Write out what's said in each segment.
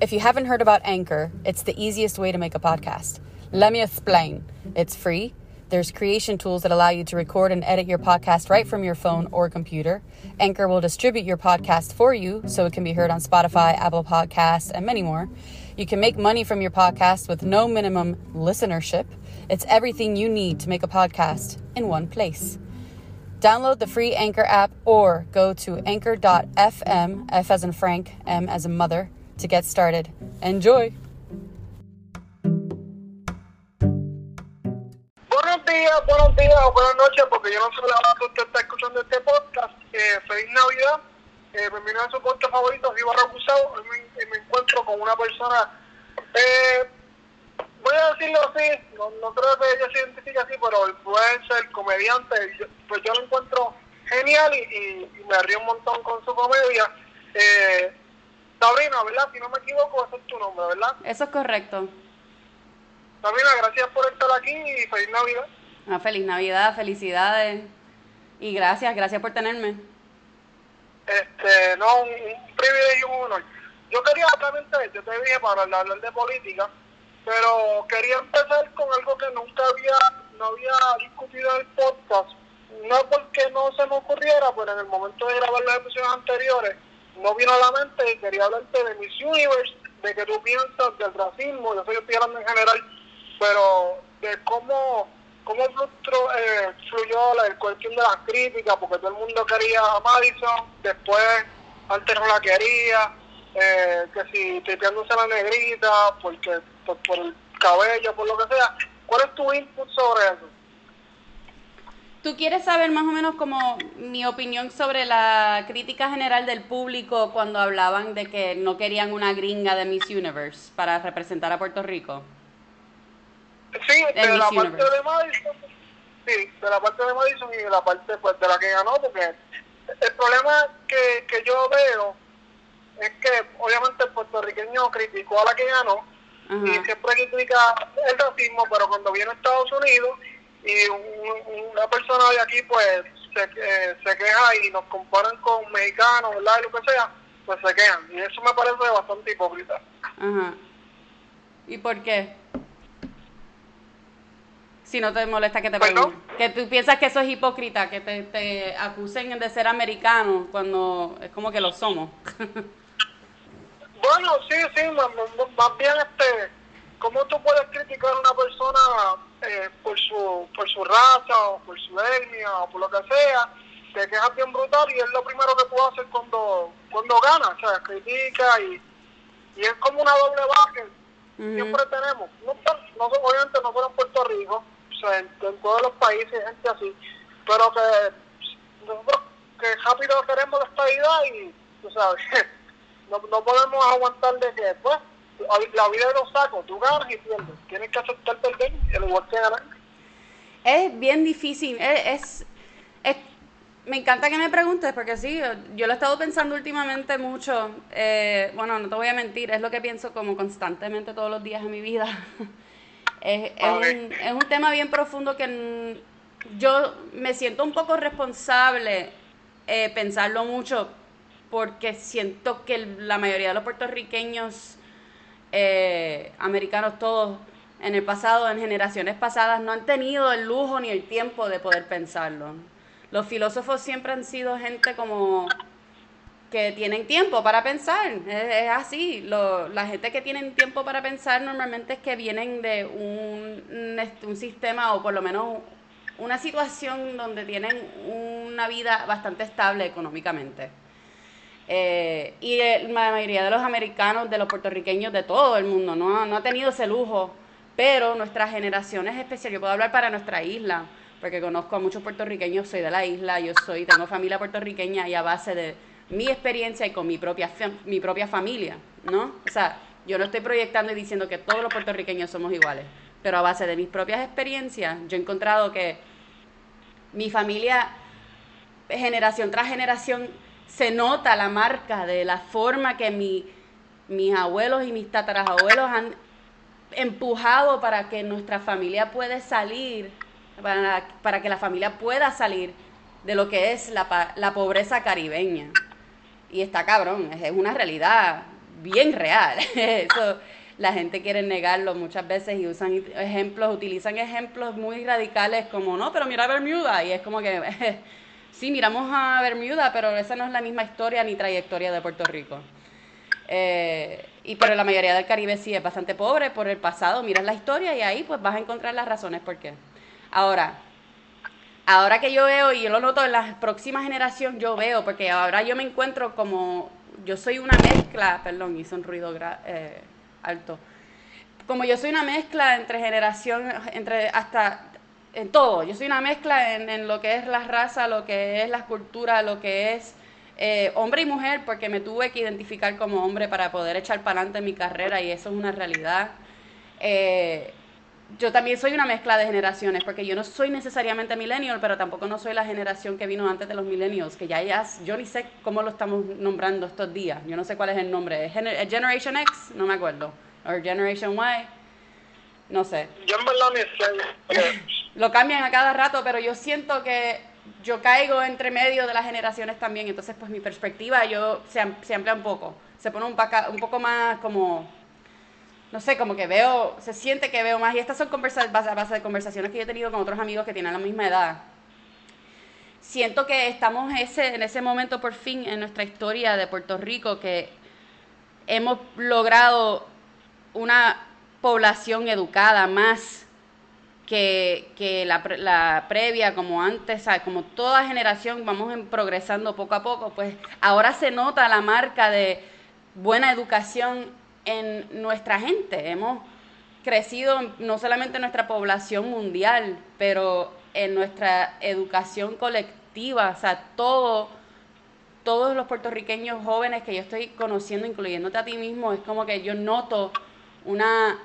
If you haven't heard about Anchor, it's the easiest way to make a podcast. Let me explain. It's free. There's creation tools that allow you to record and edit your podcast right from your phone or computer. Anchor will distribute your podcast for you so it can be heard on Spotify, Apple Podcasts, and many more. You can make money from your podcast with no minimum listenership. It's everything you need to make a podcast in one place. Download the free Anchor app or go to anchor.fm, F as in Frank, M as in mother, to get started. Enjoy! Buenos días, buenos días o buenas noches, porque yo no sé la hora que usted está escuchando este podcast. Eh, feliz Navidad. Eh, bienvenido a su podcast favorito, Viva Recusado. Hoy me, me encuentro con una persona, eh, voy a decirlo así, no, no creo que ella se identifique así, pero influencer, comediante, yo- pues yo lo encuentro genial y, y- y me río un montón con su comedia. Eh, Sabrina, ¿verdad? Si no me equivoco, ese es tu nombre, ¿verdad? Eso es correcto. Sabrina, gracias por estar aquí y feliz Navidad. Una feliz Navidad, felicidades y gracias, gracias por tenerme. Este, no, un, un privilegio y un honor. Yo quería, obviamente, yo te dije para hablar, hablar de política, pero quería empezar con algo que nunca había, no había discutido en el podcast. No porque no se me ocurriera, pero en el momento de grabar las episodios anteriores, no vino a la mente y quería hablarte de Miss Universe, de que tú piensas del racismo, yo sé que estoy hablando en general, pero de cómo, cómo flustro- eh, fluyó la cuestión de las críticas, porque todo el mundo quería a Madison, después antes no la quería, eh, que si tripeándose la negrita, porque por, por el cabello, por lo que sea. ¿Cuál es tu input sobre eso? ¿Tú quieres saber más o menos como mi opinión sobre la crítica general del público cuando hablaban de que no querían una gringa de Miss Universe para representar a Puerto Rico? Sí, de la parte de Madison, sí, de la parte de Madison y de la parte pues, de la que ganó, porque el problema que, que yo veo es que obviamente el puertorriqueño criticó a la que ganó Ajá. y siempre critica el racismo, pero cuando viene a Estados Unidos y un- una persona de aquí pues se, eh, se queja y nos comparan con mexicanos, ¿verdad? Y lo que sea, pues se quejan. Y eso me parece bastante hipócrita. Ajá. ¿Y por qué? Si no te molesta que te ¿Perdón? pregunte. Que tú piensas que eso es hipócrita, que te, te acusen de ser americano cuando es como que lo somos. Bueno, sí, sí, más bien, este, ¿cómo tú puedes criticar a una persona eh, por su por su raza o por su etnia o por lo que sea? Te quejas bien brutal y es lo primero que tú haces cuando cuando ganas, o sea, critica y, y es como una doble que Ujú. siempre tenemos. No, no, obviamente no solo en Puerto Rico, o sea, en, en todos los países hay gente así, pero que nosotros que rápido queremos la estabilidad y, tú sabes, no, no podemos aguantar de que, pues, la vida de los sacos, tú ganas y pierdes. Tienes que aceptar perder, al igual que ganar. Es bien difícil. Es, es- es- me encanta que me preguntes porque sí, yo lo he estado pensando últimamente mucho. Eh, bueno, no te voy a mentir, es lo que pienso como constantemente todos los días de mi vida. es, es un, es un tema bien profundo que yo me siento un poco responsable eh, pensarlo mucho porque siento que la mayoría de los puertorriqueños eh, americanos todos en el pasado, en generaciones pasadas, no han tenido el lujo ni el tiempo de poder pensarlo. Los filósofos siempre han sido gente como que tienen tiempo para pensar, es, así. La gente que tienen tiempo para pensar normalmente es que vienen de un sistema o por lo menos una situación donde tienen una vida bastante estable económicamente. Eh, y la mayoría de los americanos, de los puertorriqueños, de todo el mundo, no, no ha tenido ese lujo. Pero nuestra generación es especial. Yo puedo hablar para nuestra isla, porque conozco a muchos puertorriqueños, soy de la isla, yo soy, tengo familia puertorriqueña y a base de mi experiencia y con mi propia, mi propia familia, ¿no? O sea, yo no estoy proyectando y diciendo que todos los puertorriqueños somos iguales, pero a base de mis propias experiencias, yo he encontrado que mi familia, generación tras generación, se nota la marca de la forma que mi, mis abuelos y mis tatarabuelos han empujado para que nuestra familia pueda salir, para, para que la familia pueda salir de lo que es la, la pobreza caribeña. Y está cabrón, es, es una realidad. bien real. Eso la gente quiere negarlo muchas veces y usan ejemplos, utilizan ejemplos muy radicales como, no, pero mira Bermuda, y es como que, sí, miramos a Bermuda, pero esa no es la misma historia ni trayectoria de Puerto Rico. Eh, y pero la mayoría del Caribe sí es bastante pobre por el pasado, miras la historia y ahí pues vas a encontrar las razones por qué. Ahora, ahora que yo veo, y yo lo noto en la próxima generación, yo veo, porque ahora yo me encuentro como, yo soy una mezcla, perdón, hice un ruido eh, alto. Como yo soy una mezcla entre generación, entre hasta en todo, yo soy una mezcla en, lo que es la raza, lo que es la cultura, lo que es eh, hombre y mujer, porque me tuve que identificar como hombre para poder echar para adelante mi carrera y eso es una realidad. Eh, yo también soy una mezcla de generaciones, porque yo no soy necesariamente millennial, pero tampoco no soy la generación que vino antes de los millennials, que ya, ya yo ni sé cómo lo estamos nombrando estos días, yo no sé cuál es el nombre, ¿es Generation X? No me acuerdo, o Generation Y, no sé. Yo en verdad Lo cambian a cada rato, pero yo siento que yo caigo entre medio de las generaciones también, entonces pues mi perspectiva yo se, se amplía un poco, se pone un, un poco más como no sé, como que veo, se siente que veo más. Y estas son conversaciones, base, base de conversaciones que yo he tenido con otros amigos que tienen la misma edad. Siento que estamos ese, en ese momento por fin en nuestra historia de Puerto Rico que hemos logrado una población educada más que, que la, la, previa, como antes, como toda generación vamos progresando poco a poco, pues ahora se nota la marca de buena educación en nuestra gente. Hemos crecido no solamente en nuestra población mundial, pero en nuestra educación colectiva, o sea, todo, todos los puertorriqueños jóvenes que yo estoy conociendo, incluyéndote a ti mismo, es como que yo noto una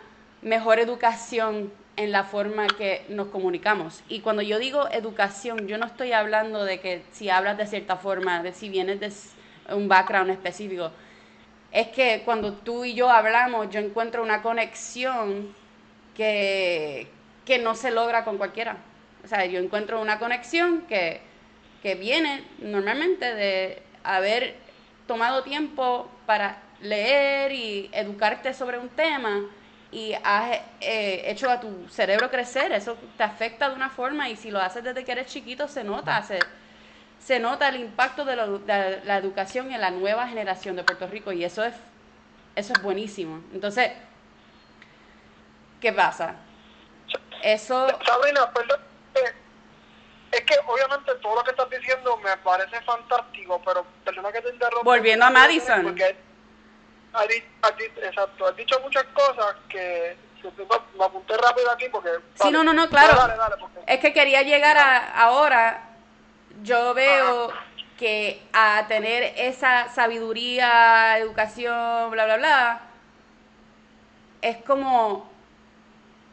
mejor educación en la forma que nos comunicamos. Y cuando yo digo educación, yo no estoy hablando de que si hablas de cierta forma, de si vienes de un background específico, es que cuando tú y yo hablamos, yo encuentro una conexión que, que no se logra con cualquiera. O sea, yo encuentro una conexión que, que viene normalmente de haber tomado tiempo para leer y educarte sobre un tema y has eh, hecho a tu cerebro crecer, eso te afecta de una forma y si lo haces desde que eres chiquito se nota, se, se nota el impacto de, la educación en la nueva generación de Puerto Rico y eso es, eso es buenísimo. Entonces, ¿qué pasa? Eso... Sabrina, perdón, eh, es que obviamente todo lo que estás diciendo me parece fantástico, pero perdona que te interrumpa. Volviendo a Madison. Porque exacto, has dicho muchas cosas que me apunté rápido aquí porque... Sí, no, no, no, claro. Es que quería llegar a, ahora yo veo que a tener esa sabiduría, educación, bla, bla, bla, es como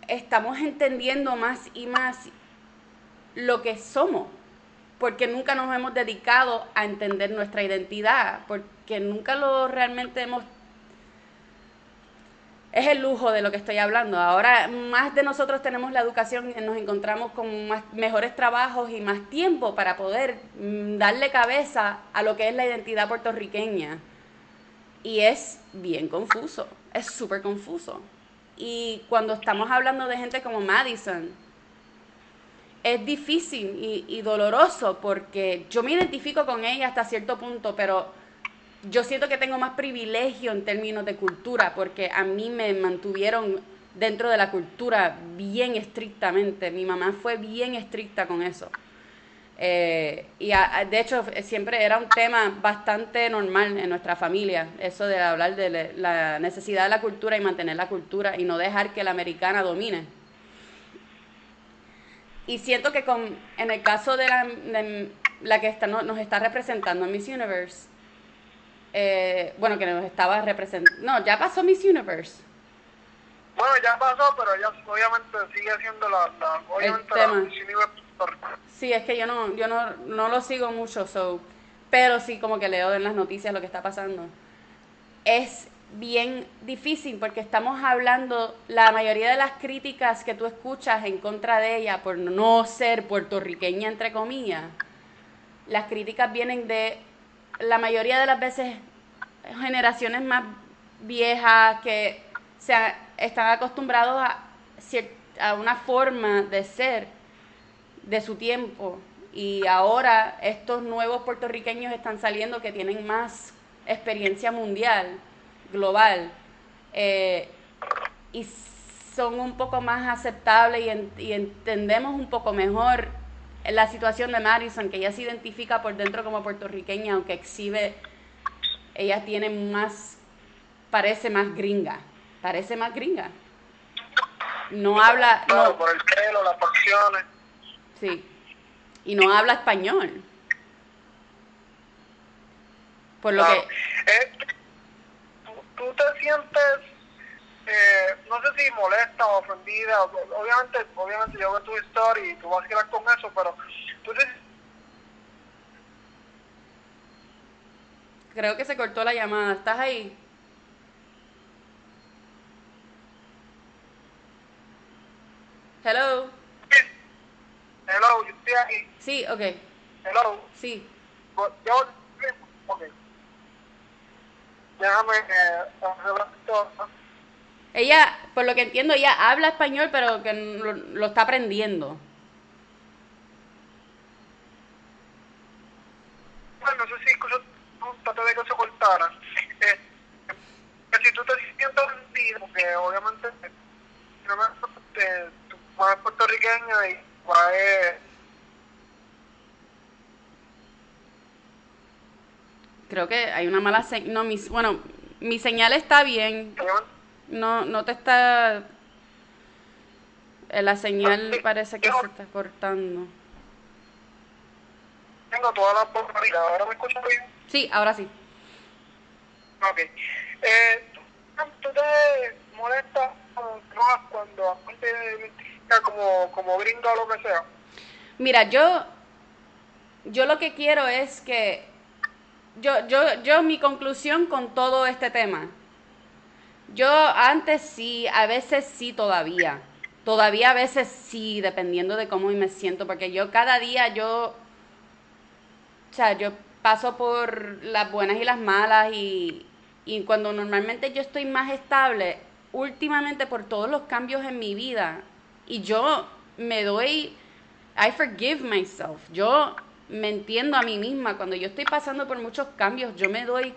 estamos entendiendo más y más lo que somos, porque nunca nos hemos dedicado a entender nuestra identidad, porque nunca lo realmente hemos es el lujo de lo que estoy hablando. Ahora más de nosotros tenemos la educación, nos encontramos con más, mejores trabajos y más tiempo para poder mm, darle cabeza a lo que es la identidad puertorriqueña. Y es bien confuso, es súper confuso. Y cuando estamos hablando de gente como Madison, es difícil y, y doloroso porque yo me identifico con ella hasta cierto punto, pero yo siento que tengo más privilegio en términos de cultura, porque a mí me mantuvieron dentro de la cultura bien estrictamente. Mi mamá fue bien estricta con eso. Eh, y de hecho siempre era un tema bastante normal en nuestra familia, eso de hablar de la necesidad de la cultura y mantener la cultura y no dejar que la americana domine. Y siento que con, en el caso de la, la que está, nos está representando en Miss Universe, eh, bueno, que nos estaba representando. No, ya pasó Miss Universe. Bueno, ya pasó, pero ella obviamente sigue siendo la, la obviamente la Miss Universe. Sí, es que yo no, yo no, no lo sigo mucho, so, pero sí como que leo en las noticias lo que está pasando. Es bien difícil porque estamos hablando, la mayoría de las críticas que tú escuchas en contra de ella por no ser puertorriqueña, entre comillas, las críticas vienen de la mayoría de las veces generaciones más viejas que se están acostumbrados a, a una forma de ser de su tiempo. Y ahora estos nuevos puertorriqueños están saliendo que tienen más experiencia mundial, global, eh, y son un poco más aceptables y, y, entendemos un poco mejor la situación de Madison, que ella se identifica por dentro como puertorriqueña, aunque exhibe, ella tiene más, parece más gringa, parece más gringa. No habla... no, por el pelo, las facciones. Sí, y no habla español. Por lo que... Eh, ¿tú, te sientes, eh, no sé si molesta o ofendida, obviamente, obviamente yo veo tu historia y tú vas a quedar con eso, pero tú te... Creo que se cortó la llamada. ¿Estás ahí? Hello. Hello, yo estoy aquí. Sí, ok. Hello. Sí. Yo, ok. Déjame eh, Ella, por lo que entiendo, ella habla español, pero que lo, lo está aprendiendo. Bueno, no sé si escucho, traté de que se cortara. Eh, si tú te sientes ofendido, porque obviamente no me, te, tú eres puertorriqueña y Creo que hay una mala señal. No, mis, bueno, mi señal está bien. No, no te está. Eh, la señal parece que se está cortando. Tengo toda la ¿Ahora me escuchas bien? Sí, ahora sí. Ok. Eh, ¿Tú te molestas cuando te como, como gringo o lo que sea? Mira, yo, yo lo que quiero es que, yo, yo, yo mi conclusión con todo este tema, yo antes sí, a veces sí todavía, todavía a veces sí, dependiendo de cómo me siento, porque yo cada día yo, o sea, yo paso por las buenas y las malas y, y cuando normalmente yo estoy más estable, últimamente por todos los cambios en mi vida, y yo me doy, I forgive myself. Yo me entiendo a mí misma. Cuando yo estoy pasando por muchos cambios, yo me doy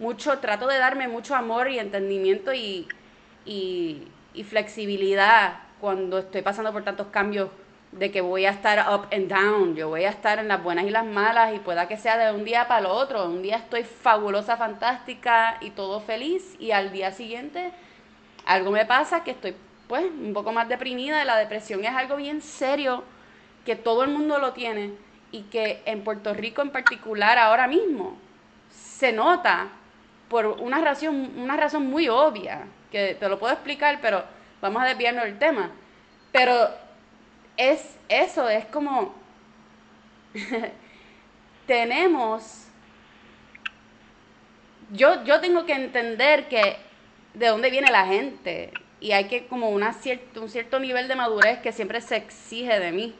mucho, trato de darme mucho amor y entendimiento y, y, flexibilidad cuando estoy pasando por tantos cambios de que voy a estar up and down, yo voy a estar en las buenas y las malas y pueda que sea de un día para el otro, un día estoy fabulosa, fantástica y todo feliz y al día siguiente algo me pasa que estoy pues un poco más deprimida. La depresión es algo bien serio que todo el mundo lo tiene y que en Puerto Rico en particular ahora mismo se nota por una razón, una razón muy obvia, que te lo puedo explicar, pero vamos a desviarnos del tema. Pero es eso, es como tenemos yo, yo tengo que entender que de dónde viene la gente y hay que como una un cierto nivel de madurez que siempre se exige de mí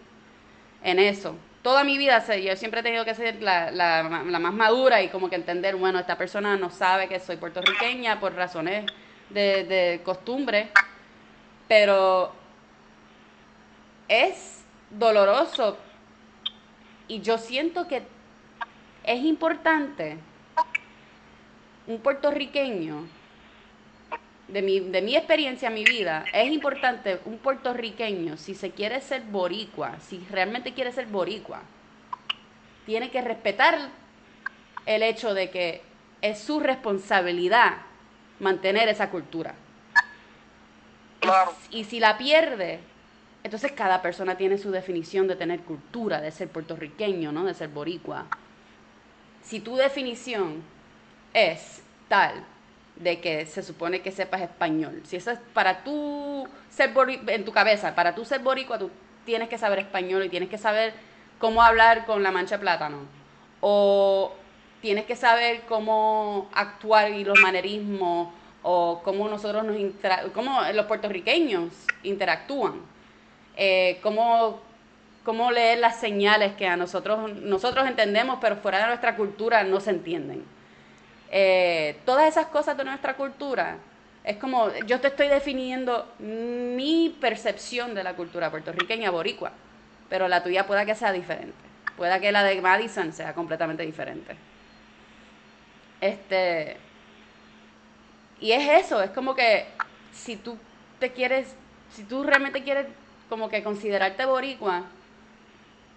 en eso. Toda mi vida yo siempre he tenido que ser la, más madura y como que entender, bueno, esta persona no sabe que soy puertorriqueña por razones de costumbre, pero es doloroso. Y yo siento que es importante un puertorriqueño de mi, de mi experiencia, mi vida, es importante un puertorriqueño, si se quiere ser boricua, si realmente quiere ser boricua, tiene que respetar el hecho de que es su responsabilidad mantener esa cultura. Y, y si la pierde, entonces cada persona tiene su definición de tener cultura, de ser puertorriqueño, ¿no? De ser boricua. Si tu definición es tal de que se supone que sepas español. Si eso es para tú ser boricua, en tu cabeza, para tú ser boricua, tú tienes que saber español y tienes que saber cómo hablar con la mancha de plátano. O tienes que saber cómo actuar y los manerismos o cómo nosotros nos cómo los puertorriqueños interactúan. Eh, cómo, cómo leer las señales que a nosotros nosotros entendemos pero fuera de nuestra cultura no se entienden eh, todas esas cosas de nuestra cultura, es como yo te estoy definiendo mi percepción de la cultura puertorriqueña boricua, pero la tuya pueda que sea diferente, pueda que la de Madison sea completamente diferente. Este y es eso, es como que si tú te quieres, si tú realmente quieres como que considerarte boricua,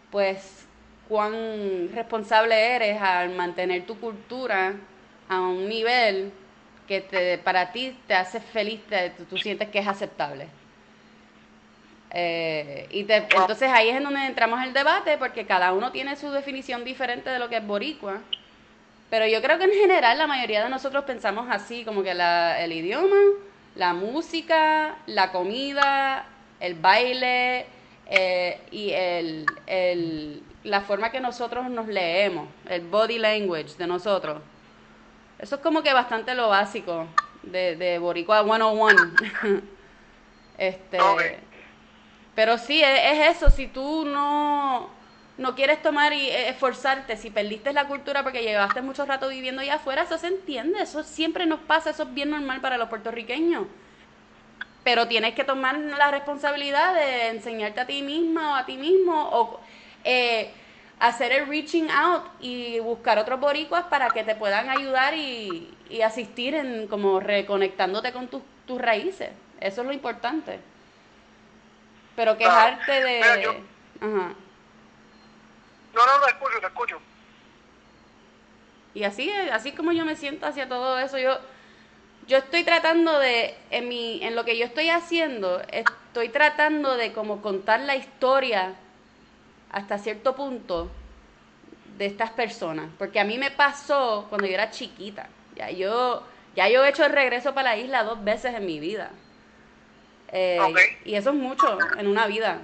pues cuán responsable eres al mantener tu cultura a un nivel que te, para ti te hace feliz, tú sientes que es aceptable. Eh, y entonces ahí es en donde entramos el debate, porque cada uno tiene su definición diferente de lo que es boricua. Pero yo creo que en general la mayoría de nosotros pensamos así, como que el idioma, la música, la comida, el baile eh, y el, el, la forma que nosotros nos leemos, el body language de nosotros. Eso es como que bastante lo básico de, de Boricua 101. este, Pero sí, es, eso, si tú no, no quieres tomar y e, esforzarte, si perdiste la cultura porque llevaste mucho rato viviendo allá afuera, eso se entiende, eso siempre nos pasa, eso es bien normal para los puertorriqueños. Pero tienes que tomar la responsabilidad de enseñarte a ti misma o a ti mismo o eh, hacer el reaching out y buscar otros boricuas para que te puedan ayudar y, asistir en como reconectándote con tus, raíces. Eso es lo importante. Pero quejarte de... Ajá. No, no, no, escucho, te escucho. Y así, así como yo me siento hacia todo eso, yo, yo estoy tratando de, en, mi, en lo que yo estoy haciendo, estoy tratando de como contar la historia hasta cierto punto de estas personas, porque a mí me pasó cuando yo era chiquita. Ya yo, ya yo he hecho el regreso para la isla dos veces en mi vida. Eh, y eso es mucho en una vida.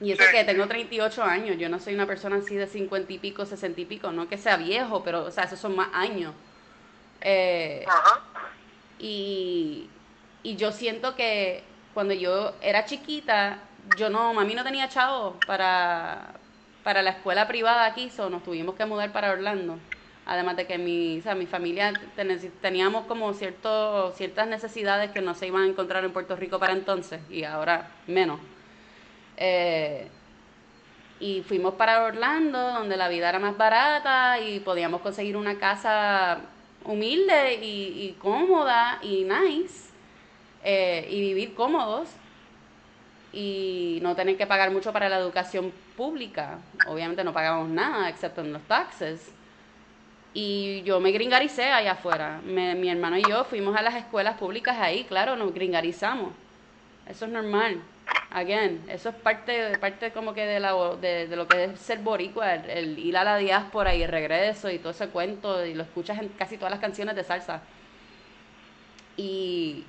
Y eso que tengo 38 años, yo no soy una persona así de 50 y pico, 60 y pico, no que sea viejo, pero, o sea, esos son más años. Eh, y, y yo siento que cuando yo era chiquita, yo no, mami no tenía chavo para, para la escuela privada aquí, so nos tuvimos que mudar para Orlando. Además de que mi, mi familia teníamos como cierto, ciertas necesidades que no se iban a encontrar en Puerto Rico para entonces y ahora menos. Eh, y fuimos para Orlando, donde la vida era más barata y podíamos conseguir una casa humilde y, cómoda y nice eh, y vivir cómodos y no tener que pagar mucho para la educación pública. Obviamente no pagamos nada excepto en los taxes. Y yo me gringaricé allá afuera. mi hermano y yo fuimos a las escuelas públicas ahí, claro, nos gringarizamos. Eso es normal. Again, eso es parte, parte como que de, la, de, lo que es ser boricua, el, el, ir a la diáspora y el regreso y todo ese cuento, y lo escuchas en casi todas las canciones de salsa. Y,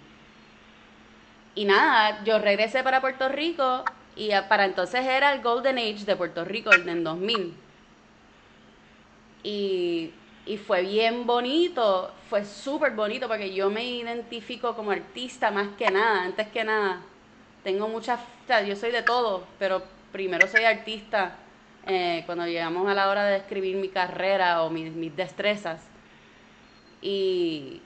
y nada, yo regresé para Puerto Rico y para entonces era el Golden Age de Puerto Rico, en 2000. Y, y fue bien bonito, fue súper bonito porque yo me identifico como artista más que nada, antes que nada. Tengo muchas, o sea, yo soy de todo, pero primero soy artista eh, cuando llegamos a la hora de escribir mi carrera o mis, mis destrezas. Y,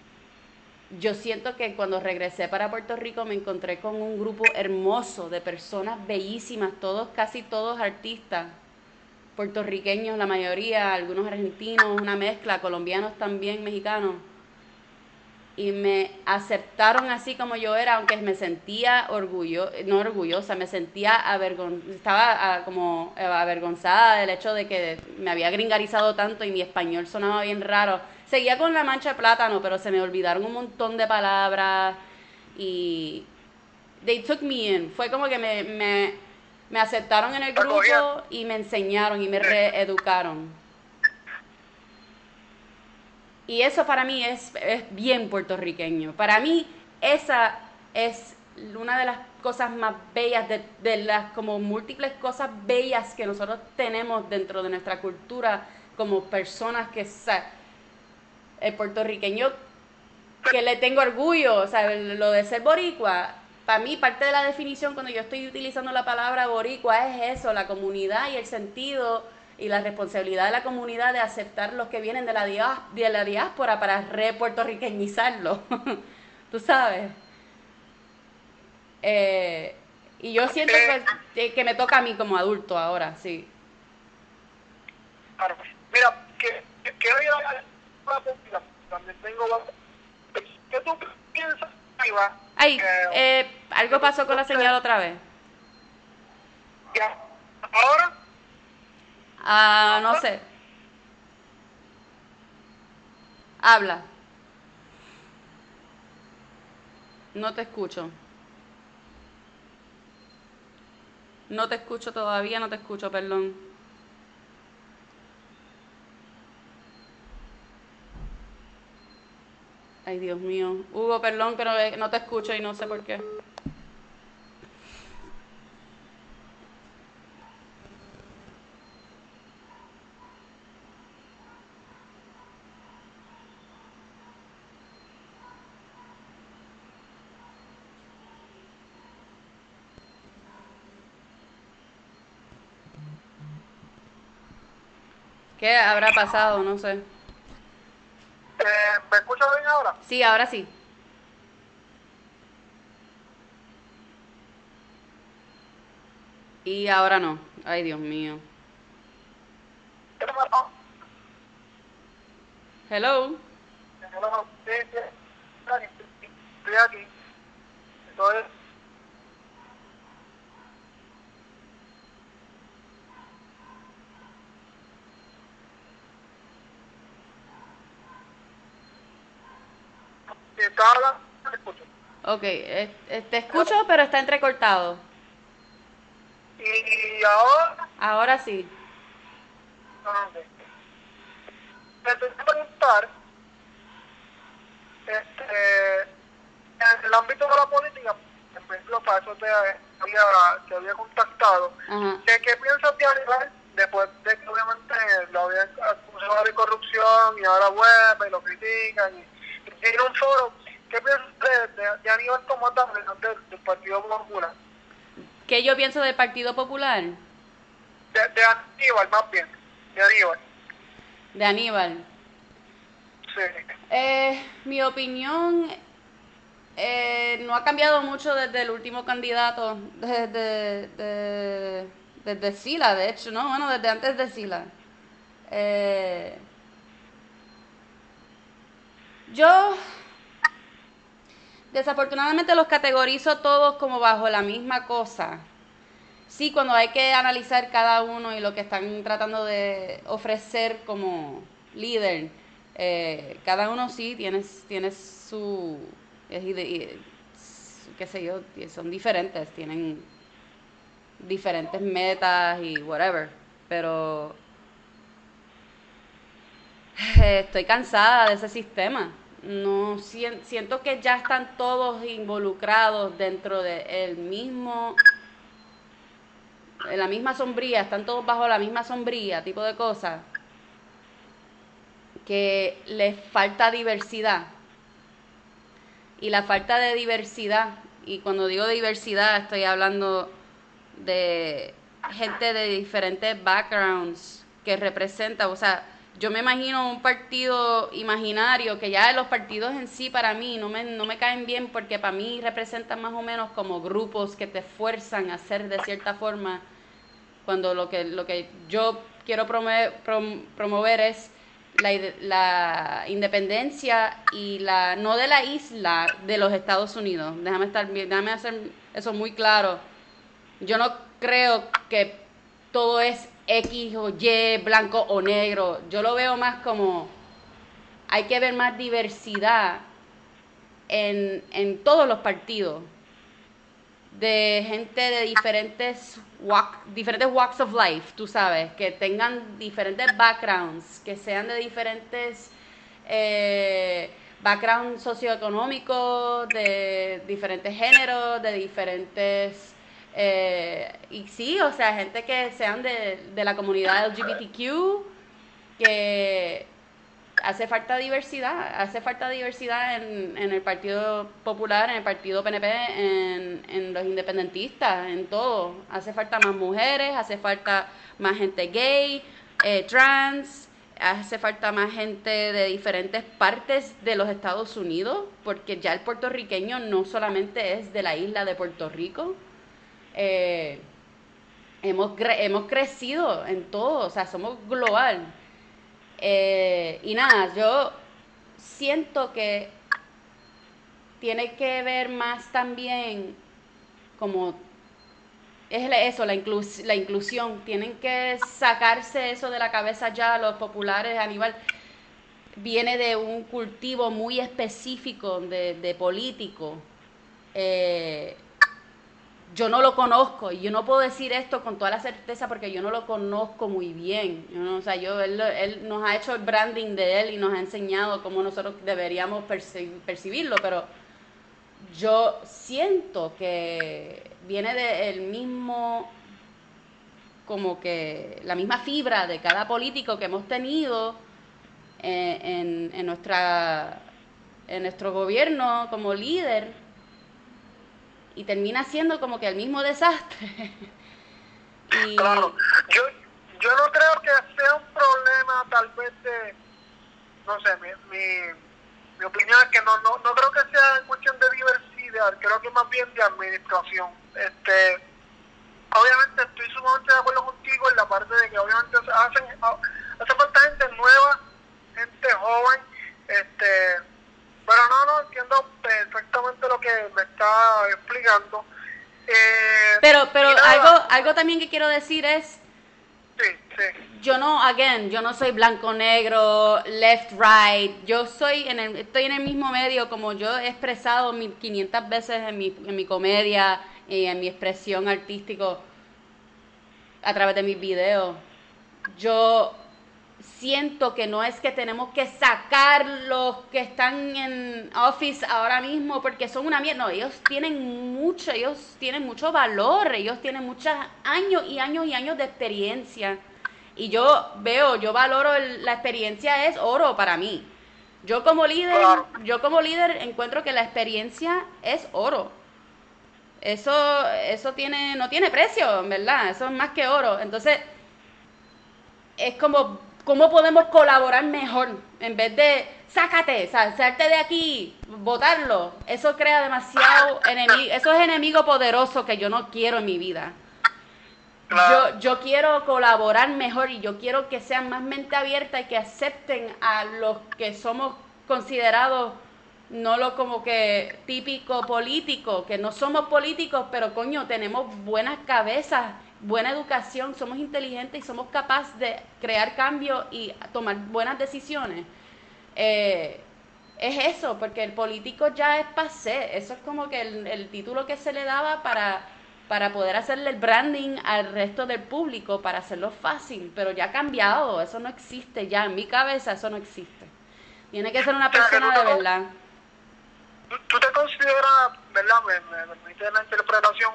yo siento que cuando regresé para Puerto Rico me encontré con un grupo hermoso de personas bellísimas, todos, casi todos artistas, puertorriqueños la mayoría, algunos argentinos, una mezcla, colombianos también, mexicanos. Y me aceptaron así como yo era, aunque me sentía orgullo, no orgullosa, me sentía estaba ah, como avergonzada del hecho de que me había gringarizado tanto y mi español sonaba bien raro Seguía con la mancha de plátano, pero se me olvidaron un montón de palabras y they took me in. Fue como que me, me, me aceptaron en el grupo y me enseñaron y me reeducaron. Y eso para mí es, es bien puertorriqueño. Para mí esa es una de las cosas más bellas, de, de, las como múltiples cosas bellas que nosotros tenemos dentro de nuestra cultura como personas que el puertorriqueño que le tengo orgullo, o sea, lo de ser boricua, para mí parte de la definición cuando yo estoy utilizando la palabra boricua es eso, la comunidad y el sentido y la responsabilidad de la comunidad de aceptar los que vienen de la, de la diáspora para re-puertorriqueñizarlo. Tú sabes. Eh, y yo siento que, que, me toca a mí como adulto ahora, sí. Mira, que, que la también tengo... ¿Qué tú piensas, Iba? Ay, eh, algo pasó con la señal otra vez. ¿Ya? ¿Ahora? Ah, no sé. Habla. No te escucho. No te escucho todavía, no te escucho, perdón. Ay, Dios mío. Hugo, perdón, pero no te escucho y no sé por qué. ¿Qué habrá pasado? No sé. Eh, ¿Me escuchas bien ahora? Sí, ahora sí. Y ahora no. Ay, Dios mío. Hello. Hello. Sí, sí. Estoy aquí. Entonces, te escucho. Ok, te escucho, pero está entrecortado. ¿Y ahora? Ahora sí. Okay. Me tengo que preguntar, este, en el ámbito de la política, por ejemplo, para eso te había, te había contactado, ¿qué, ¿qué piensas de Aníbal después de que obviamente lo habían acusado de corrupción y ahora vuelve y lo critican y en un foro, ¿qué piensas de, de, Aníbal como tal, del, del Partido Popular? ¿Qué yo pienso del Partido Popular? De, de Aníbal, más bien, de Aníbal. De Aníbal. Sí. Eh, mi opinión eh, no ha cambiado mucho desde el último candidato, desde, de, desde Sila, de hecho, ¿no? Bueno, desde antes de Sila. Eh, yo desafortunadamente los categorizo todos como bajo la misma cosa. Sí, cuando hay que analizar cada uno y lo que están tratando de ofrecer como líder, eh, cada uno sí tiene, tiene su, qué sé yo, son diferentes, tienen diferentes metas y whatever, pero estoy cansada de ese sistema no siento que ya están todos involucrados dentro de el mismo en la misma sombría, están todos bajo la misma sombría, tipo de cosas, que les falta diversidad. Y la falta de diversidad, y cuando digo diversidad estoy hablando de gente de diferentes backgrounds que representa, o sea, yo me imagino un partido imaginario que ya los partidos en sí para mí no me, no me caen bien porque para mí representan más o menos como grupos que te fuerzan a hacer de cierta forma cuando lo que, lo que yo quiero promover, promover es la, la, independencia y la no de la isla de los Estados Unidos. Déjame estar déjame hacer eso muy claro. Yo no creo que todo es X o Y, blanco o negro. Yo lo veo más como hay que ver más diversidad en, en todos los partidos de gente de diferentes diferentes walks of life, tú sabes, que tengan diferentes backgrounds, que sean de diferentes eh, backgrounds socioeconómicos, de diferentes géneros, de diferentes eh, y sí, o sea, gente que sean de, de la comunidad LGBTQ, que hace falta diversidad, hace falta diversidad en, en el Partido Popular, en el Partido PNP, en, en los independentistas, en todo. Hace falta más mujeres, hace falta más gente gay, eh, trans, hace falta más gente de diferentes partes de los Estados Unidos, porque ya el puertorriqueño no solamente es de la isla de Puerto Rico. Eh, hemos, hemos crecido en todo, o sea, somos global. Eh, y nada, yo siento que tiene que ver más también como es eso, la, inclusión. Tienen que sacarse eso de la cabeza ya los populares. Aníbal viene de un cultivo muy específico de, de político. Eh, yo no lo conozco y yo no puedo decir esto con toda la certeza porque yo no lo conozco muy bien. o sea, yo, él, él, nos ha hecho el branding de él y nos ha enseñado cómo nosotros deberíamos percibirlo, pero yo siento que viene del mismo, como que la misma fibra de cada político que hemos tenido eh, en, en, nuestra, en nuestro gobierno como líder y termina siendo como que el mismo desastre. Claro, yo, yo no creo que sea un problema tal vez de, no sé, mi, mi, mi opinión es que no, no, no creo que sea cuestión de diversidad, creo que más bien de administración este, obviamente estoy sumamente de acuerdo contigo en la parte de que obviamente hacen, hace falta gente nueva, gente joven, este, pero no, no entiendo perfectamente lo que me está explicando. Eh, pero, pero algo, algo también que quiero decir es, sí, sí. yo no, again, yo no soy blanco, negro, left, right, yo soy en el, estoy en el mismo medio como yo he expresado 500 veces en mi, en mi comedia, y en mi expresión artístico a través de mis videos. Yo siento que no es que tenemos que sacar los que están en Office ahora mismo porque son una mierda. No, ellos tienen mucho, ellos tienen mucho valor, ellos tienen muchos años y años y años de experiencia. Y yo veo, yo valoro la experiencia es oro para mí. Yo como líder, yo como líder encuentro que la experiencia es oro eso, eso tiene, no tiene precio, ¿verdad? Eso es más que oro. Entonces, es como, ¿cómo podemos colaborar mejor? En vez de, sácate, salte de aquí, votarlo. Eso crea demasiado enemigo, eso es enemigo poderoso que yo no quiero en mi vida. Yo, yo quiero colaborar mejor y yo quiero que sean más mente abierta y que acepten a los que somos considerados no lo como que típico político, que no somos políticos, pero coño, tenemos buenas cabezas, buena educación, somos inteligentes y somos capaces de crear cambios y tomar buenas decisiones. Eh, es eso, porque el político ya es pasé, eso es como que el, título que se le daba para, para poder hacerle el branding al resto del público, para hacerlo fácil, pero ya ha cambiado, eso no existe ya, en mi cabeza eso no existe. Tiene que ser una persona de verdad tú, te consideras, ¿verdad? Me, permite la interpretación.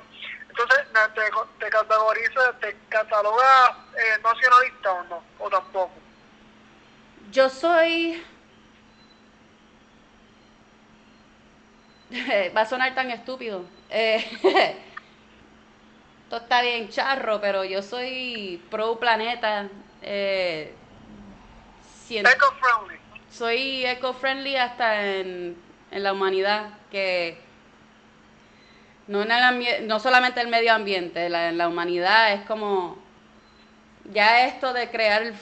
Entonces, ¿te, te categorizas, te catalogas eh, nacionalista o no? ¿O tampoco? Yo soy... Va a sonar tan estúpido. Eh, esto está bien charro, pero yo soy pro planeta. Eh, eco-friendly. Soy eco-friendly hasta en en la humanidad que no, en el no solamente el medio ambiente, la, humanidad es como ya esto de crear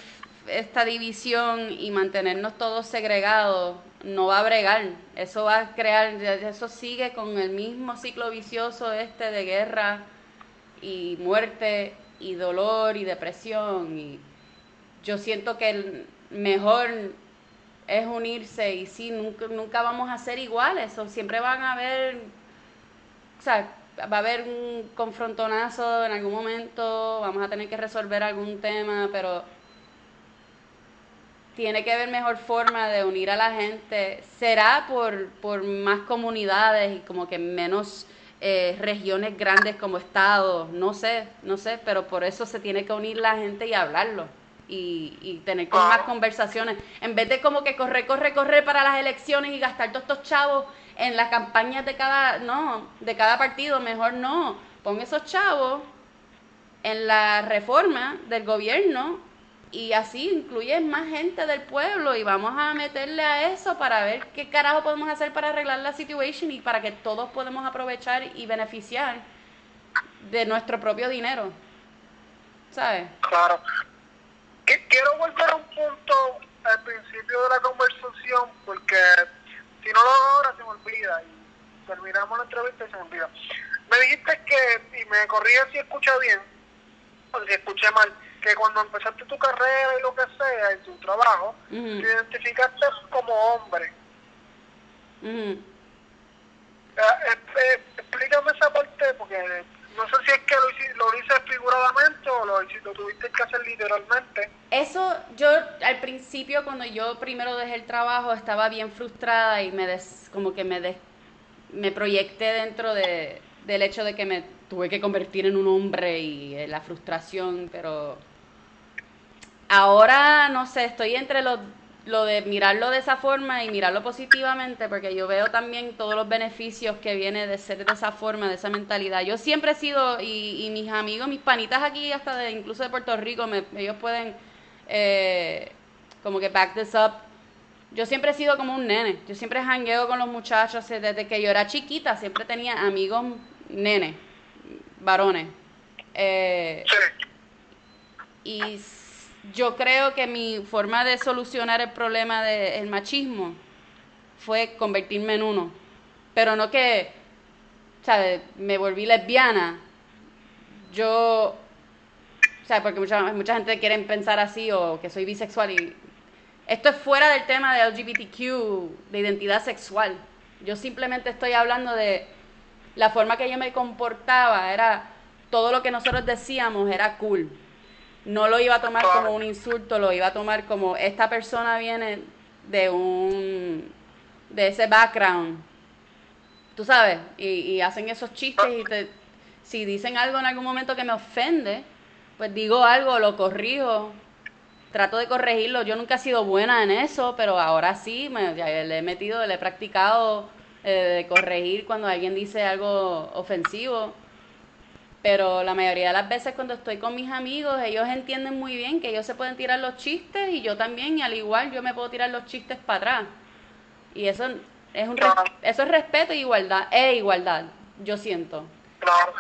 esta división y mantenernos todos segregados no va a bregar, eso va a crear, eso sigue con el mismo ciclo vicioso este de guerra y muerte y dolor y depresión y yo siento que el mejor es unirse y sí, nunca, nunca vamos a ser iguales, o siempre van a haber, o sea, va a haber un confrontonazo en algún momento, vamos a tener que resolver algún tema, pero tiene que haber mejor forma de unir a la gente. Será por, por más comunidades y como que menos eh, regiones grandes como estados, no sé, no sé, pero por eso se tiene que unir la gente y hablarlo y, y tener como más conversaciones. En vez de como que correr, correr, correr para las elecciones y gastar todos estos chavos en las campañas de cada, no, de cada partido, mejor no. Pon esos chavos en la reforma del gobierno y así incluye más gente del pueblo y vamos a meterle a eso para ver qué carajo podemos hacer para arreglar la situación y para que todos podamos aprovechar y beneficiar de nuestro propio dinero. ¿Sabes? Claro. Quiero volver a un punto al principio de la conversación porque si no lo hago ahora se me olvida y terminamos la entrevista y se me olvida. Me dijiste que, y me corrige si escucha bien, o si escuché mal, que cuando empezaste tu carrera y lo que sea, en tu trabajo, te identificaste como hombre. Uh explícame esa parte, porque no sé si es que lo, lo hice figuradamente o lo, lo tuviste que hacer literalmente. Eso, yo al principio, cuando yo primero dejé el trabajo, estaba bien frustrada y me des, como que me, des, me proyecté dentro de, del hecho de que me tuve que convertir en un hombre y eh, la frustración, pero ahora no sé, estoy entre los, lo de mirarlo de esa forma y mirarlo positivamente, porque yo veo también todos los beneficios que viene de ser de esa forma, de esa mentalidad. Yo siempre he sido, y, y mis amigos, mis panitas aquí, hasta de, incluso de Puerto Rico, me, ellos pueden eh, como que back this up. Yo siempre he sido como un nene, yo siempre jangueo con los muchachos desde que yo era chiquita, siempre tenía amigos nenes, varones. Eh, y yo creo que mi forma de solucionar el problema del machismo fue convertirme en uno. Pero no que, ¿sabes? Me volví lesbiana. Yo, ¿sabes? Porque mucha, mucha gente quiere pensar así o que soy bisexual y esto es fuera del tema de LGBTQ, de identidad sexual. Yo simplemente estoy hablando de la forma que yo me comportaba, era todo lo que nosotros decíamos era cool. No lo iba a tomar como un insulto, lo iba a tomar como esta persona viene de un de ese background, tú sabes, y, hacen esos chistes y te, si dicen algo en algún momento que me ofende, pues digo algo, lo corrijo, trato de corregirlo. Yo nunca he sido buena en eso, pero ahora sí, me, le he metido, le he practicado eh, de corregir cuando alguien dice algo ofensivo pero la mayoría de las veces cuando estoy con mis amigos, ellos entienden muy bien que ellos se pueden tirar los chistes y yo también, y al igual yo me puedo tirar los chistes para atrás. Y eso es un eso es respeto e igualdad, e igualdad, yo siento.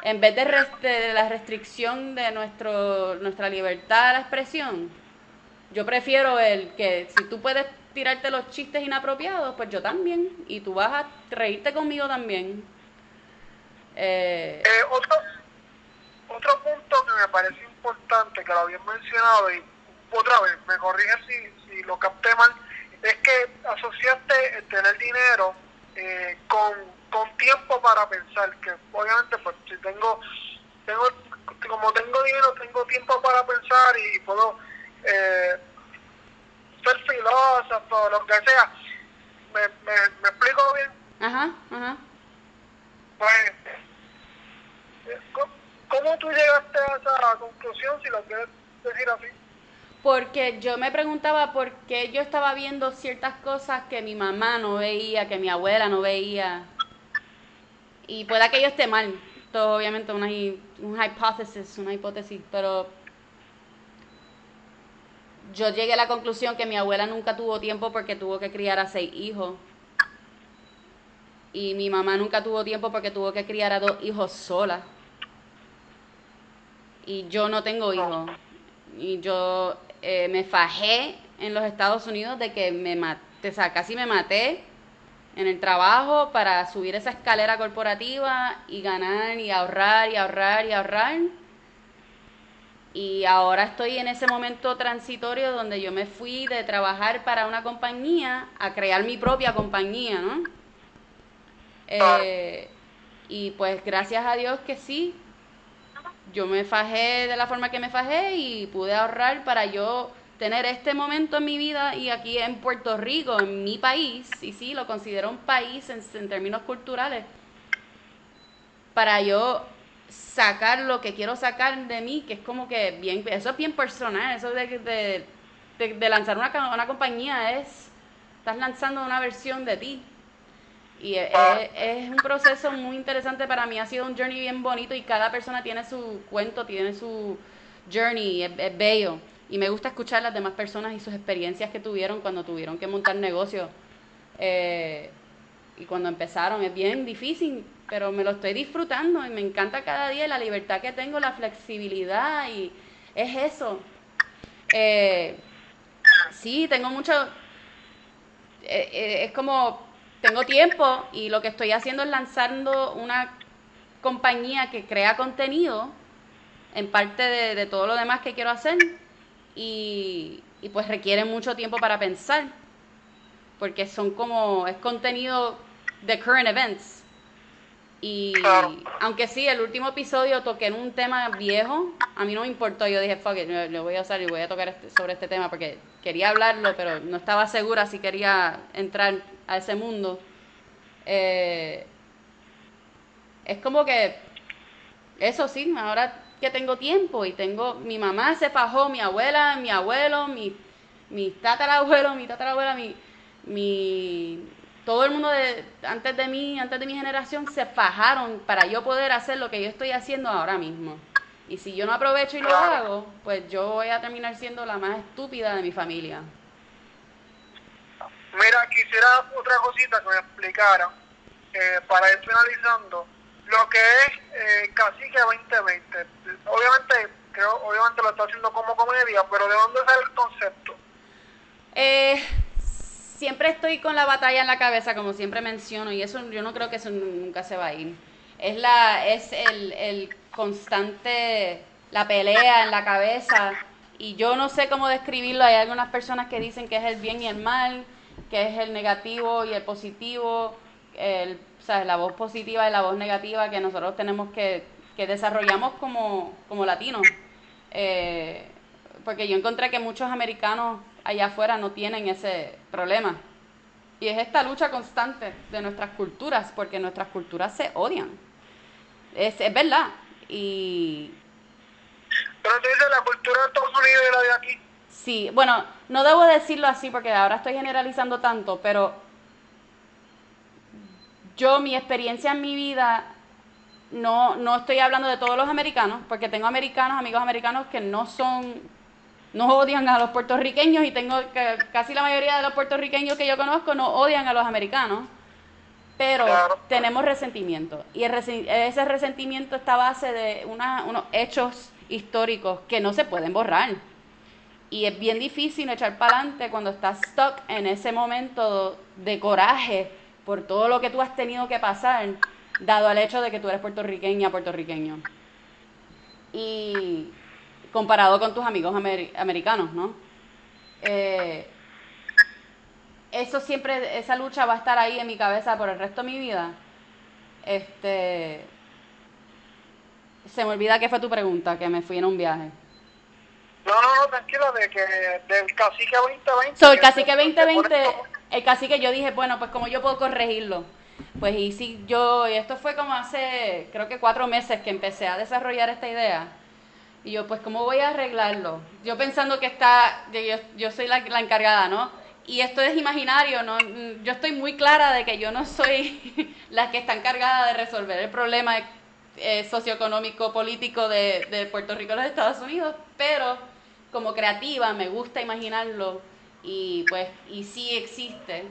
En vez de, de, la restricción de nuestro nuestra libertad a la expresión, yo prefiero el que si tú puedes tirarte los chistes inapropiados, pues yo también, y tú vas a reírte conmigo también. Eh, eh otro otro punto que me parece importante, que lo habían mencionado y otra vez, me corrige si, si lo capté mal, es que asociaste el tener dinero eh, con, con tiempo para pensar, que obviamente pues si tengo, tengo como tengo dinero, tengo tiempo para pensar y puedo eh, ser filósofo, lo que sea. ¿Me, me, me explico bien? Ajá, ajá. Pues, eh, ¿Cómo tú llegaste a esa conclusión, si lo quieres decir así? Porque yo me preguntaba por qué yo estaba viendo ciertas cosas que mi mamá no veía, que mi abuela no veía. Y pueda que yo esté mal. Todo obviamente una, una hipótesis, una hipótesis, pero yo llegué a la conclusión que mi abuela nunca tuvo tiempo porque tuvo que criar a seis hijos. Y mi mamá nunca tuvo tiempo porque tuvo que criar a dos hijos sola y yo no tengo hijos. Y yo eh, me fajé en los Estados Unidos de que me maté, o sea, casi me maté en el trabajo para subir esa escalera corporativa y ganar y ahorrar y ahorrar y ahorrar. Y ahora estoy en ese momento transitorio donde yo me fui de trabajar para una compañía a crear mi propia compañía, ¿no? Eh, y pues gracias a Dios que sí, yo me fajé de la forma que me fajé y pude ahorrar para yo tener este momento en mi vida y aquí en Puerto Rico, en mi país, y sí, lo considero un país en, términos culturales, para yo sacar lo que quiero sacar de mí, que es como que bien, eso es bien personal, eso de, de, lanzar una, una compañía es, estás lanzando una versión de ti, y es, un proceso muy interesante para mí, ha sido un journey bien bonito y cada persona tiene su cuento, tiene su journey, es, bello. y me gusta escuchar las demás personas y sus experiencias que tuvieron cuando tuvieron que montar negocios. Eh, y cuando empezaron es bien difícil, pero me lo estoy disfrutando y me encanta cada día la libertad que tengo, la flexibilidad y es eso. Eh, sí, tengo mucho, eh, eh, es como, tengo tiempo y lo que estoy haciendo es lanzando una compañía que crea contenido en parte de, todo lo demás que quiero hacer y, y pues requiere mucho tiempo para pensar porque son como, es contenido de current events y aunque sí, el último episodio toqué en un tema viejo, a mí no me importó. Yo dije, fuck it, lo voy a usar y voy a tocar este, sobre este tema porque quería hablarlo, pero no estaba segura si quería entrar a ese mundo. Eh, es como que, eso sí, ahora que tengo tiempo y tengo, mi mamá se fajó, mi abuela, mi abuelo, mi, mi tatarabuelo, mi tatarabuela, mi, mi todo el mundo de, antes de mí, antes de mi generación, se fajaron para yo poder hacer lo que yo estoy haciendo ahora mismo. Y si yo no aprovecho y lo hago, pues yo voy a terminar siendo la más estúpida de mi familia. Mira, quisiera otra cosita que me explicara, eh, para ir finalizando, lo que es eh, Cacique 2020. Obviamente, creo, obviamente lo está haciendo como comedia, pero ¿de dónde sale el concepto? Eh, siempre estoy con la batalla en la cabeza, como siempre menciono, y eso yo no creo que eso nunca se va a ir. Es, la, es el, el constante, la pelea en la cabeza, y yo no sé cómo describirlo. Hay algunas personas que dicen que es el bien y el mal, que es el negativo y el positivo, el, o sea, la voz positiva y la voz negativa que nosotros tenemos que, que desarrollamos como, como latinos. Eh, porque yo encontré que muchos americanos allá afuera no tienen ese problema. Y es esta lucha constante de nuestras culturas, porque nuestras culturas se odian. Es, es verdad. Y... Pero tú dices la cultura de Estados Unidos y la de aquí. Sí, bueno, no debo decirlo así porque ahora estoy generalizando tanto, pero yo, mi experiencia en mi vida, no, no estoy hablando de todos los americanos, porque tengo americanos, amigos americanos que no son no odian a los puertorriqueños y tengo que casi la mayoría de los puertorriqueños que yo conozco no odian a los americanos, pero tenemos resentimiento y ese resentimiento está a base de unos hechos históricos que no se pueden borrar. Y es bien difícil echar para adelante cuando estás stuck en ese momento de coraje por todo lo que tú has tenido que pasar, dado al hecho de que tú eres puertorriqueña, puertorriqueño. Y comparado con tus amigos americanos, ¿no? Eh, eso siempre, esa lucha va a estar ahí en mi cabeza por el resto de mi vida. Este, se me olvida qué fue tu pregunta, que me fui en un viaje. No, no, no, tranquilo, de que del cacique 2020. So, el cacique 2020, el cacique yo dije, bueno, pues como yo puedo corregirlo. Pues y sí, yo, y esto fue como hace, creo que cuatro meses que empecé a desarrollar esta idea. Y yo, pues, ¿cómo voy a arreglarlo? Yo pensando que está, yo, yo soy la, la, encargada, ¿no? Y esto es imaginario, ¿no? Yo estoy muy clara de que yo no soy la que está encargada de resolver el problema eh, socioeconómico, político de, de Puerto Rico y los Estados Unidos, pero como creativa me gusta imaginarlo y pues, y sí existe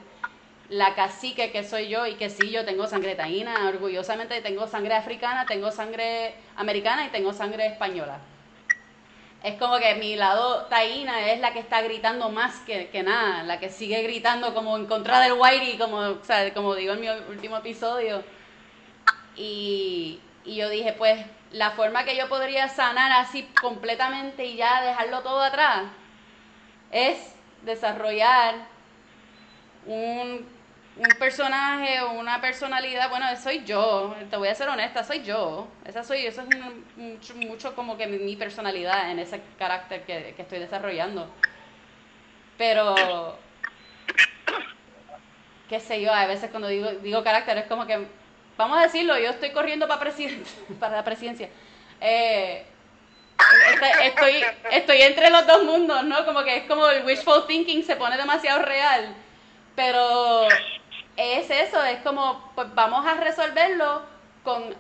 la cacique que soy yo y que sí, yo tengo sangre taína, orgullosamente tengo sangre africana, tengo sangre americana y tengo sangre española es como que mi lado taína es la que está gritando más que, nada, la que sigue gritando como en contra del Whitey, como, como digo en mi último episodio. Y, y yo dije, pues la forma que yo podría sanar así completamente y ya dejarlo todo atrás es desarrollar un un personaje o una personalidad, bueno, soy yo, te voy a ser honesta, soy yo. Esa soy, eso es mucho, mucho como que mi, personalidad en ese carácter que, estoy desarrollando. Pero, qué sé yo, a veces cuando digo, digo carácter es como que, vamos a decirlo, yo estoy corriendo para, para la presidencia. Eh, este, estoy, estoy entre los dos mundos, ¿no? Como que es como el wishful thinking se pone demasiado real. Pero es eso, es como, pues vamos a resolverlo con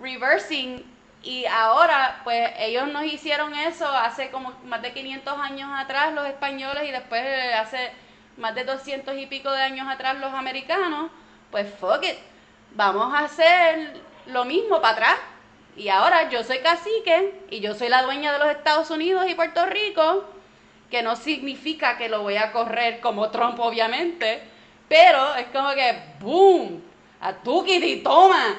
reversing Y ahora, pues ellos nos hicieron eso hace como más de 500 años atrás los españoles y después hace más de 200 y pico de años atrás los americanos. Pues fuck it, vamos a hacer lo mismo para atrás. Y ahora yo soy cacique y yo soy la dueña de los Estados Unidos y Puerto Rico, que no significa que lo voy a correr como Trump, obviamente, pero es como que, ¡boom! A tu Kitty, toma,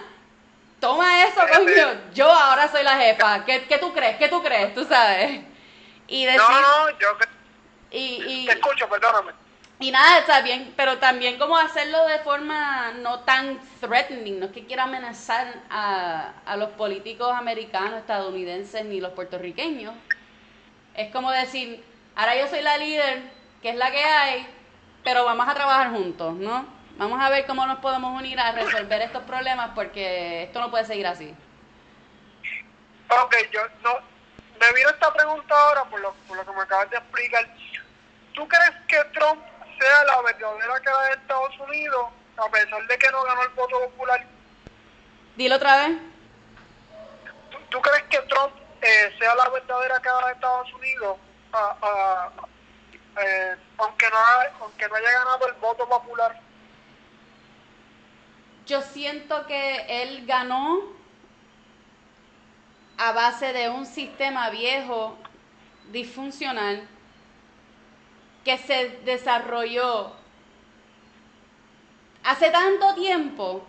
toma eso, coño. Yo ahora soy la jefa. ¿Qué, ¿Qué, tú crees? ¿Qué tú crees? Tú sabes. Y decir, no, no, yo y, y, te escucho, perdóname. Y nada, está bien, pero también como hacerlo de forma no tan threatening, no es que quiera amenazar a, a los políticos americanos, estadounidenses ni los puertorriqueños. Es como decir, ahora yo soy la líder, que es la que hay, pero vamos a trabajar juntos, ¿no? Vamos a ver cómo nos podemos unir a resolver estos problemas porque esto no puede seguir así. Ok, yo no, me vino esta pregunta ahora por lo, por lo que me acabas de explicar. ¿Tú crees que Trump sea la verdadera cara de Estados Unidos a pesar de que no ganó el voto popular? Dilo otra vez. ¿Tú, crees que Trump eh, sea la verdadera cara de Estados Unidos a, eh, aunque, no aunque no haya ganado el voto popular? yo siento que él ganó a base de un sistema viejo, disfuncional, que se desarrolló hace tanto tiempo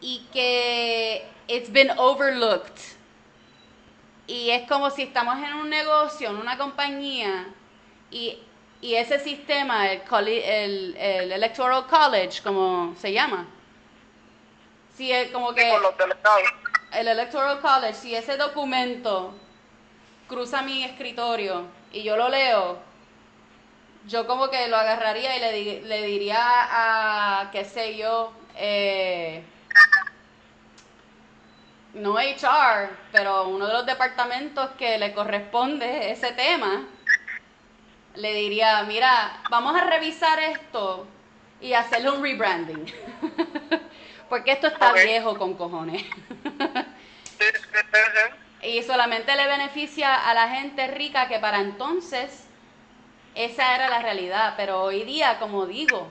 y que it's been overlooked. Y es como si estamos en un negocio, en una compañía, y y ese sistema, el, el, el, Electoral College, como se llama, si es como que el Electoral College, si ese documento cruza mi escritorio y yo lo leo, yo como que lo agarraría y le, le diría a, qué sé yo, eh, no HR, pero uno de los departamentos que le corresponde ese tema, le diría, mira, vamos a revisar esto y hacerle un rebranding. Porque esto está viejo con cojones. y solamente le beneficia a la gente rica que para entonces esa era la realidad. Pero hoy día, como digo,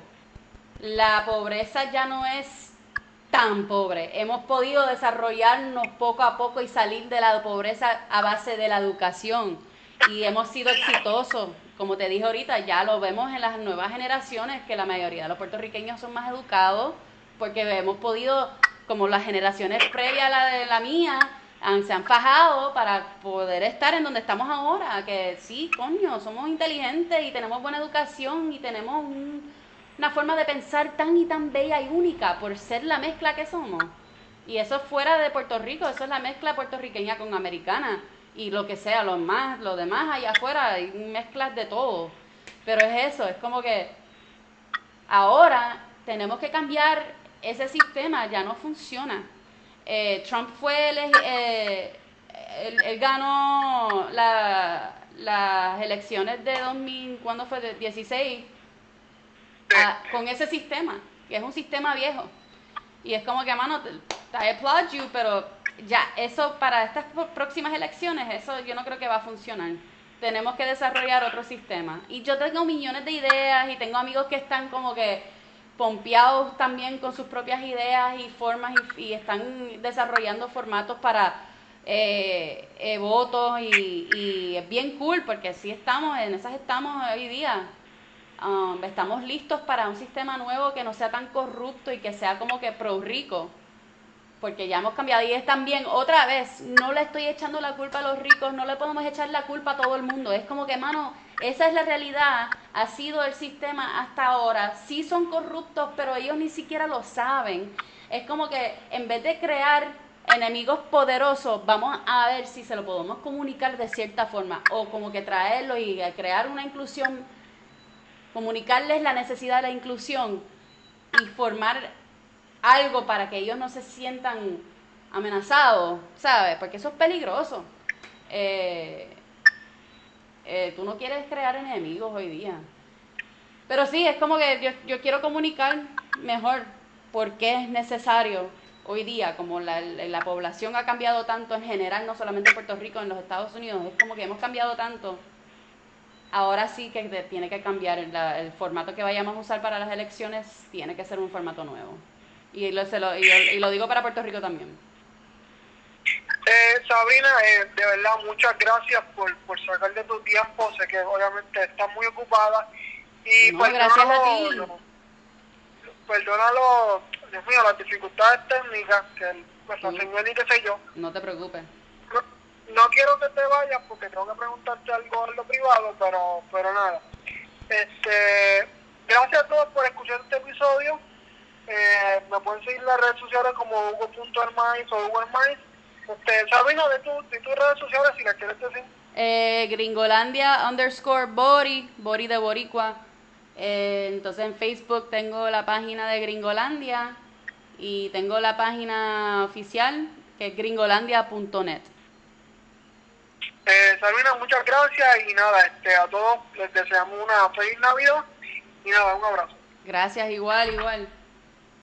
la pobreza ya no es tan pobre. Hemos podido desarrollarnos poco a poco y salir de la pobreza a base de la educación. Y hemos sido exitosos como te dije ahorita, ya lo vemos en las nuevas generaciones, que la mayoría de los puertorriqueños son más educados, porque hemos podido, como las generaciones previas a la de la mía, se han fajado para poder estar en donde estamos ahora, que sí, coño, somos inteligentes y tenemos buena educación y tenemos una forma de pensar tan y tan bella y única por ser la mezcla que somos. Y eso fuera de Puerto Rico, eso es la mezcla puertorriqueña con americana y lo que sea, lo más, lo demás allá afuera, hay mezclas de todo. Pero es eso, es como que ahora tenemos que cambiar ese sistema, ya no funciona. Eh, Trump fue, el, eh, él, ganó las elecciones de 2000, ¿cuándo fue? De 16, con ese sistema, que es un sistema viejo. Y es como que, mano, I applaud you, pero ya, eso para estas próximas elecciones, eso yo no creo que va a funcionar. Tenemos que desarrollar otro sistema. Y yo tengo millones de ideas y tengo amigos que están como que pompeados también con sus propias ideas y formas y, están desarrollando formatos para eh, eh, votos y, es bien cool porque sí estamos, en esas estamos hoy día. Um, estamos listos para un sistema nuevo que no sea tan corrupto y que sea como que pro rico porque ya hemos cambiado. Y es también otra vez, no le estoy echando la culpa a los ricos, no le podemos echar la culpa a todo el mundo, es como que, mano, esa es la realidad, ha sido el sistema hasta ahora, sí son corruptos, pero ellos ni siquiera lo saben, es como que en vez de crear enemigos poderosos, vamos a ver si se lo podemos comunicar de cierta forma, o como que traerlo y crear una inclusión, comunicarles la necesidad de la inclusión y formar algo para que ellos no se sientan amenazados, ¿sabes? Porque eso es peligroso. Eh, eh, tú no quieres crear enemigos hoy día. Pero sí, es como que yo, quiero comunicar mejor por qué es necesario hoy día, como la, la población ha cambiado tanto en general, no solamente en Puerto Rico, en los Estados Unidos, es como que hemos cambiado tanto. Ahora sí que tiene que cambiar el, el formato que vayamos a usar para las elecciones, tiene que ser un formato nuevo. Y lo, se lo, y, lo digo para Puerto Rico también. Eh, Sabrina, eh, de verdad, muchas gracias por, por sacar de tu tiempo. Sé que obviamente estás muy ocupada. Y no, gracias a ti. Perdónalo, Dios mío, las dificultades técnicas que pues, la señora y qué sé yo. No te preocupes. No, quiero que te vayas porque tengo que preguntarte algo en lo privado, pero, pero nada. Este, gracias a todos por escuchar este episodio. Eh, me pueden seguir en las redes sociales como hugo.hermais o Hugo Este, Sabina, de, tu, de tus redes sociales si las quieres decir. Eh, Gringolandia underscore Bori, Bori de Boricua. Eh, entonces en Facebook tengo la página de Gringolandia y tengo la página oficial que es gringolandia.net. Eh, Sabina, muchas gracias y nada, este, a todos les deseamos una feliz Navidad y nada, un abrazo. Gracias, igual, igual.